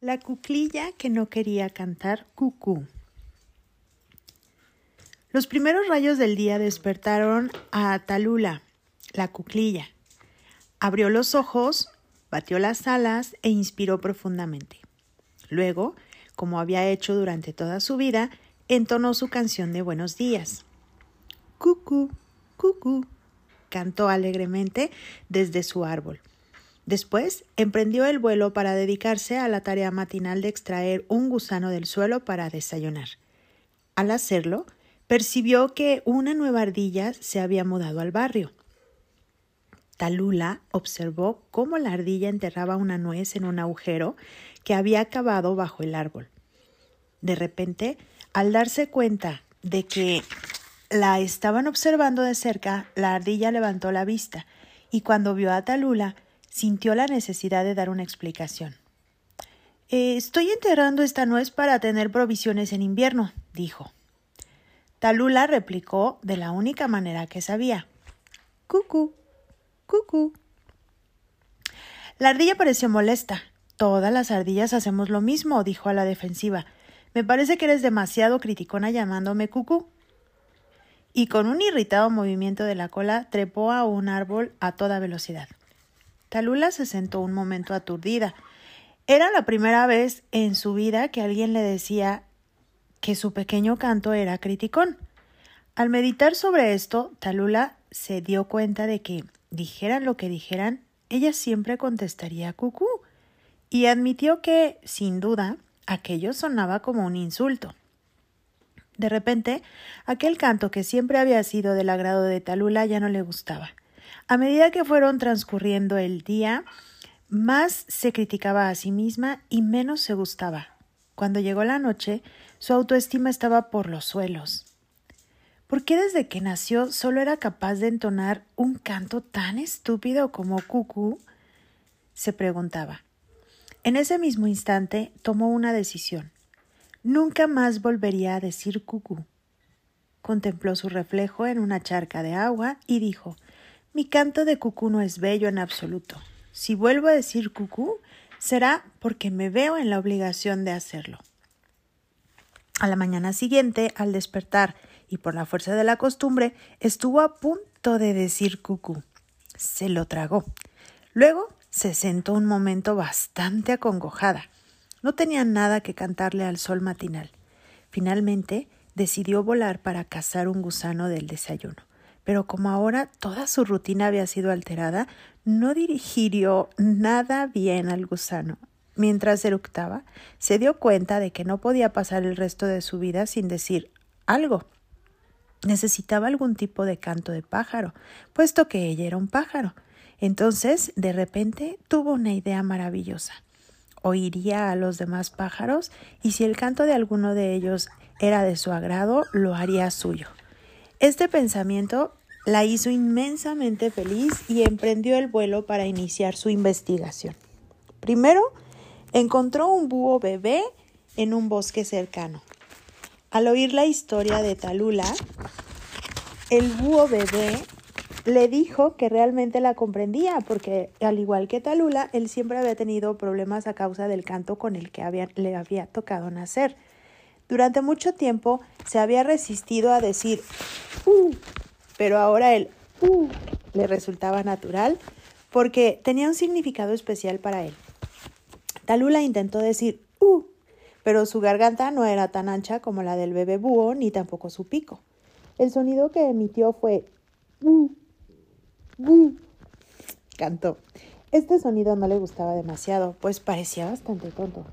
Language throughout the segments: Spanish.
La cuclilla que no quería cantar cucú. Los primeros rayos del día despertaron a Talula, la cuclilla. Abrió los ojos, batió las alas e inspiró profundamente. Luego, como había hecho durante toda su vida, entonó su canción de buenos días. Cucú, cucú, cantó alegremente desde su árbol. Después emprendió el vuelo para dedicarse a la tarea matinal de extraer un gusano del suelo para desayunar. Al hacerlo, percibió que una nueva ardilla se había mudado al barrio. Talula observó cómo la ardilla enterraba una nuez en un agujero que había cavado bajo el árbol. De repente, al darse cuenta de que la estaban observando de cerca, la ardilla levantó la vista y cuando vio a Talula, sintió la necesidad de dar una explicación. Eh, estoy enterrando esta nuez para tener provisiones en invierno, dijo. Talula replicó de la única manera que sabía. Cucú, cucú. La ardilla pareció molesta. Todas las ardillas hacemos lo mismo, dijo a la defensiva. Me parece que eres demasiado criticona llamándome cucú y con un irritado movimiento de la cola trepó a un árbol a toda velocidad. Talula se sentó un momento aturdida. Era la primera vez en su vida que alguien le decía que su pequeño canto era criticón. Al meditar sobre esto, Talula se dio cuenta de que, dijeran lo que dijeran, ella siempre contestaría cucú, y admitió que, sin duda, aquello sonaba como un insulto. De repente, aquel canto que siempre había sido del agrado de Talula ya no le gustaba. A medida que fueron transcurriendo el día, más se criticaba a sí misma y menos se gustaba. Cuando llegó la noche, su autoestima estaba por los suelos. ¿Por qué desde que nació solo era capaz de entonar un canto tan estúpido como cucú? se preguntaba. En ese mismo instante tomó una decisión. Nunca más volvería a decir cucú. Contempló su reflejo en una charca de agua y dijo Mi canto de cucú no es bello en absoluto. Si vuelvo a decir cucú, será porque me veo en la obligación de hacerlo. A la mañana siguiente, al despertar y por la fuerza de la costumbre, estuvo a punto de decir cucú. Se lo tragó. Luego se sentó un momento bastante acongojada. No tenía nada que cantarle al sol matinal. Finalmente decidió volar para cazar un gusano del desayuno. Pero como ahora toda su rutina había sido alterada, no dirigió nada bien al gusano. Mientras eructaba, se dio cuenta de que no podía pasar el resto de su vida sin decir algo. Necesitaba algún tipo de canto de pájaro, puesto que ella era un pájaro. Entonces, de repente, tuvo una idea maravillosa oiría a los demás pájaros y si el canto de alguno de ellos era de su agrado, lo haría suyo. Este pensamiento la hizo inmensamente feliz y emprendió el vuelo para iniciar su investigación. Primero, encontró un búho bebé en un bosque cercano. Al oír la historia de Talula, el búho bebé le dijo que realmente la comprendía, porque al igual que Talula, él siempre había tenido problemas a causa del canto con el que le había tocado nacer. Durante mucho tiempo se había resistido a decir uh, pero ahora el uh le resultaba natural porque tenía un significado especial para él. Talula intentó decir uh, pero su garganta no era tan ancha como la del bebé búho ni tampoco su pico. El sonido que emitió fue uh, Cantó. Este sonido no le gustaba demasiado, pues parecía bastante tonto.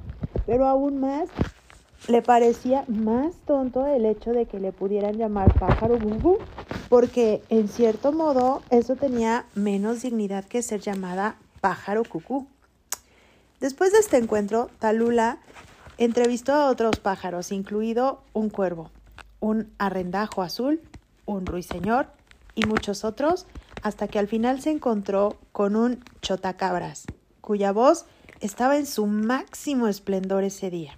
Pero aún más le parecía más tonto el hecho de que le pudieran llamar pájaro bubu, porque en cierto modo eso tenía menos dignidad que ser llamada pájaro cucú. Después de este encuentro, Talula entrevistó a otros pájaros, incluido un cuervo, un arrendajo azul, un ruiseñor y muchos otros, hasta que al final se encontró con un chotacabras, cuya voz estaba en su máximo esplendor ese día.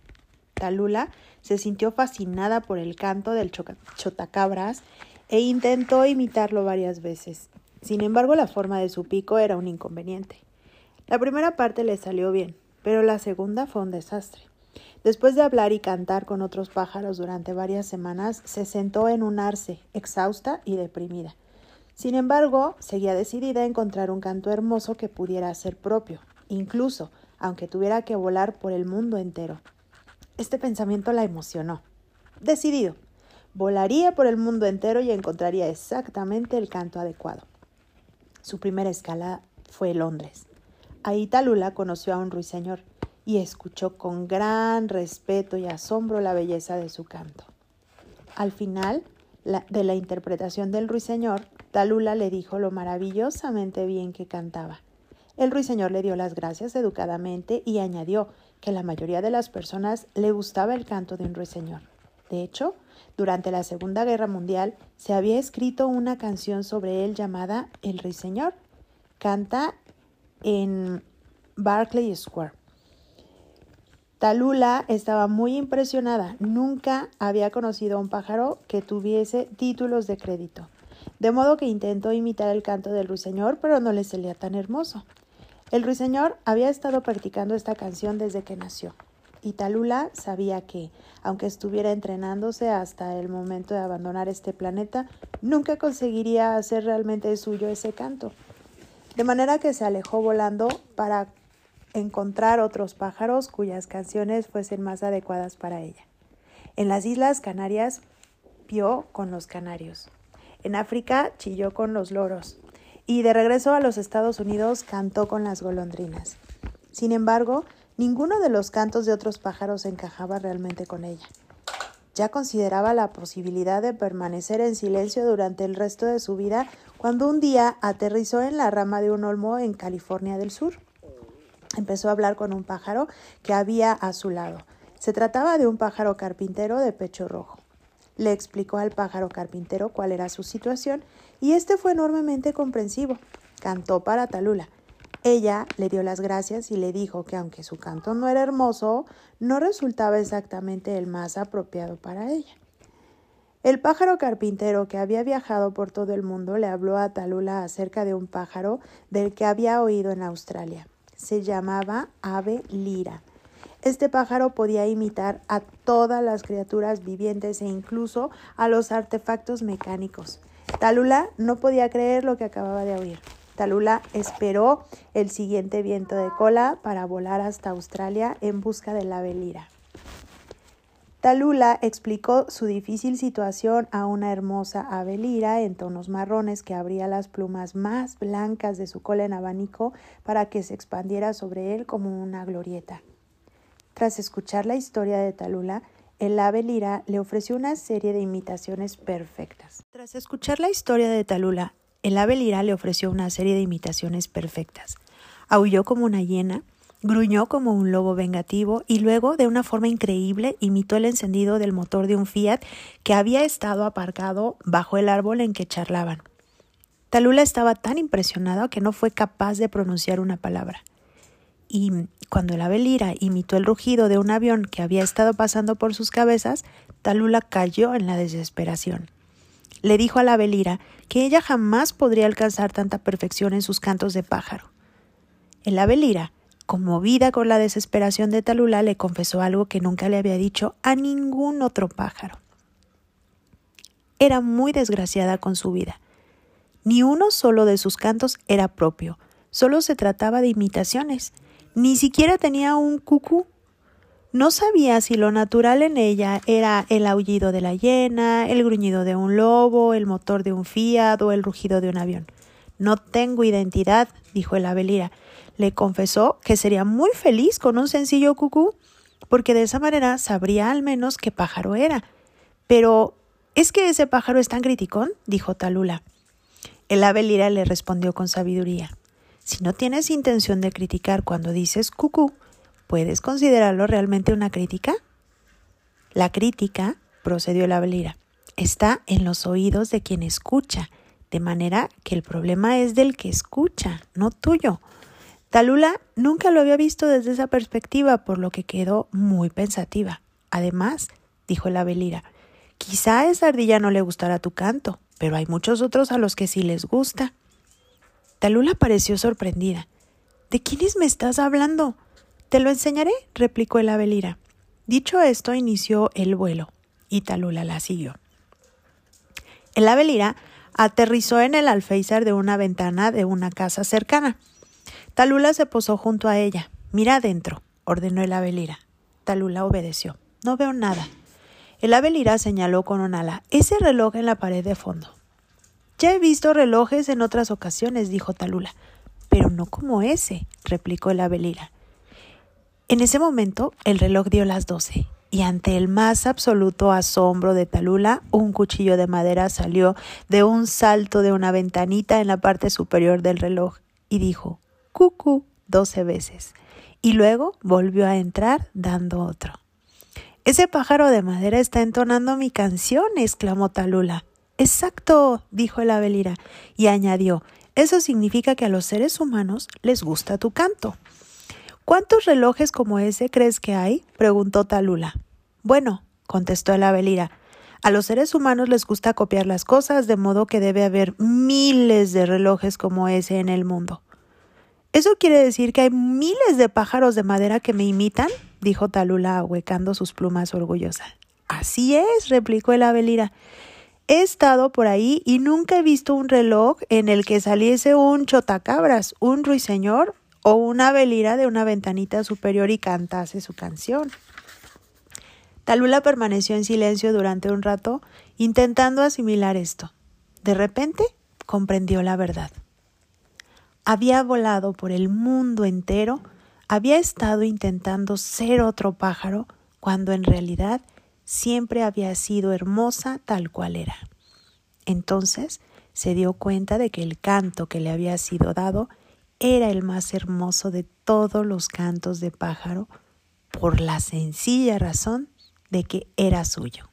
Talula se sintió fascinada por el canto del chotacabras e intentó imitarlo varias veces. Sin embargo, la forma de su pico era un inconveniente. La primera parte le salió bien, pero la segunda fue un desastre. Después de hablar y cantar con otros pájaros durante varias semanas, se sentó en un arce, exhausta y deprimida. Sin embargo, seguía decidida a encontrar un canto hermoso que pudiera ser propio, incluso aunque tuviera que volar por el mundo entero. Este pensamiento la emocionó. Decidido, volaría por el mundo entero y encontraría exactamente el canto adecuado. Su primera escala fue Londres. Ahí Talula conoció a un ruiseñor y escuchó con gran respeto y asombro la belleza de su canto. Al final de la interpretación del ruiseñor, Talula le dijo lo maravillosamente bien que cantaba. El ruiseñor le dio las gracias educadamente y añadió que la mayoría de las personas le gustaba el canto de un ruiseñor. De hecho, durante la Segunda Guerra Mundial se había escrito una canción sobre él llamada El ruiseñor. Canta en Barclay Square. Talula estaba muy impresionada. Nunca había conocido a un pájaro que tuviese títulos de crédito de modo que intentó imitar el canto del ruiseñor, pero no le salía tan hermoso. El ruiseñor había estado practicando esta canción desde que nació, y Talula sabía que, aunque estuviera entrenándose hasta el momento de abandonar este planeta, nunca conseguiría hacer realmente suyo ese canto. De manera que se alejó volando para encontrar otros pájaros cuyas canciones fuesen más adecuadas para ella. En las Islas Canarias, pió con los canarios. En África chilló con los loros y de regreso a los Estados Unidos cantó con las golondrinas. Sin embargo, ninguno de los cantos de otros pájaros encajaba realmente con ella. Ya consideraba la posibilidad de permanecer en silencio durante el resto de su vida cuando un día aterrizó en la rama de un olmo en California del Sur. Empezó a hablar con un pájaro que había a su lado. Se trataba de un pájaro carpintero de pecho rojo le explicó al pájaro carpintero cuál era su situación y este fue enormemente comprensivo. Cantó para Talula. Ella le dio las gracias y le dijo que aunque su canto no era hermoso, no resultaba exactamente el más apropiado para ella. El pájaro carpintero que había viajado por todo el mundo le habló a Talula acerca de un pájaro del que había oído en Australia. Se llamaba ave lira este pájaro podía imitar a todas las criaturas vivientes e incluso a los artefactos mecánicos. Talula no podía creer lo que acababa de oír. Talula esperó el siguiente viento de cola para volar hasta Australia en busca de la velira. Talula explicó su difícil situación a una hermosa ave lira en tonos marrones que abría las plumas más blancas de su cola en abanico para que se expandiera sobre él como una glorieta. Tras escuchar la historia de Talula, el ave lira le ofreció una serie de imitaciones perfectas. Tras escuchar la historia de Talula, el ave lira le ofreció una serie de imitaciones perfectas. Aulló como una hiena, gruñó como un lobo vengativo y luego, de una forma increíble, imitó el encendido del motor de un Fiat que había estado aparcado bajo el árbol en que charlaban. Talula estaba tan impresionado que no fue capaz de pronunciar una palabra y cuando el ave lira imitó el rugido de un avión que había estado pasando por sus cabezas, Talula cayó en la desesperación. Le dijo a la ave lira que ella jamás podría alcanzar tanta perfección en sus cantos de pájaro. El ave lira, conmovida con la desesperación de Talula, le confesó algo que nunca le había dicho a ningún otro pájaro. Era muy desgraciada con su vida. Ni uno solo de sus cantos era propio, solo se trataba de imitaciones, ni siquiera tenía un cucú. No sabía si lo natural en ella era el aullido de la hiena, el gruñido de un lobo, el motor de un Fiat o el rugido de un avión. No tengo identidad, dijo el abelira. Le confesó que sería muy feliz con un sencillo cucú, porque de esa manera sabría al menos qué pájaro era. Pero ¿es que ese pájaro es tan criticón? dijo Talula. El abelira le respondió con sabiduría. Si no tienes intención de criticar cuando dices cucú, ¿puedes considerarlo realmente una crítica? La crítica, procedió la velira, está en los oídos de quien escucha, de manera que el problema es del que escucha, no tuyo. Talula nunca lo había visto desde esa perspectiva, por lo que quedó muy pensativa. Además, dijo la velira, quizá a esa ardilla no le gustará tu canto, pero hay muchos otros a los que sí les gusta. Talula pareció sorprendida. ¿De quiénes me estás hablando? Te lo enseñaré, replicó el ave lira. Dicho esto, inició el vuelo y Talula la siguió. El ave lira aterrizó en el alféizar de una ventana de una casa cercana. Talula se posó junto a ella. Mira adentro, ordenó el ave lira. Talula obedeció. No veo nada. El ave lira señaló con un ala. Ese reloj en la pared de fondo. Ya he visto relojes en otras ocasiones, dijo Talula. Pero no como ese, replicó el ave lira. En ese momento el reloj dio las doce y ante el más absoluto asombro de Talula, un cuchillo de madera salió de un salto de una ventanita en la parte superior del reloj y dijo cucú doce veces, y luego volvió a entrar dando otro. Ese pájaro de madera está entonando mi canción, exclamó Talula. Exacto, dijo el Avelira, y añadió Eso significa que a los seres humanos les gusta tu canto. ¿Cuántos relojes como ese crees que hay? preguntó Talula. Bueno, contestó el Avelira, a los seres humanos les gusta copiar las cosas, de modo que debe haber miles de relojes como ese en el mundo. ¿Eso quiere decir que hay miles de pájaros de madera que me imitan? dijo Talula ahuecando sus plumas orgullosa. Así es, replicó el Avelira. He estado por ahí y nunca he visto un reloj en el que saliese un chotacabras, un ruiseñor o una velira de una ventanita superior y cantase su canción. Talula permaneció en silencio durante un rato, intentando asimilar esto. De repente comprendió la verdad. Había volado por el mundo entero, había estado intentando ser otro pájaro, cuando en realidad siempre había sido hermosa tal cual era. Entonces se dio cuenta de que el canto que le había sido dado era el más hermoso de todos los cantos de pájaro por la sencilla razón de que era suyo.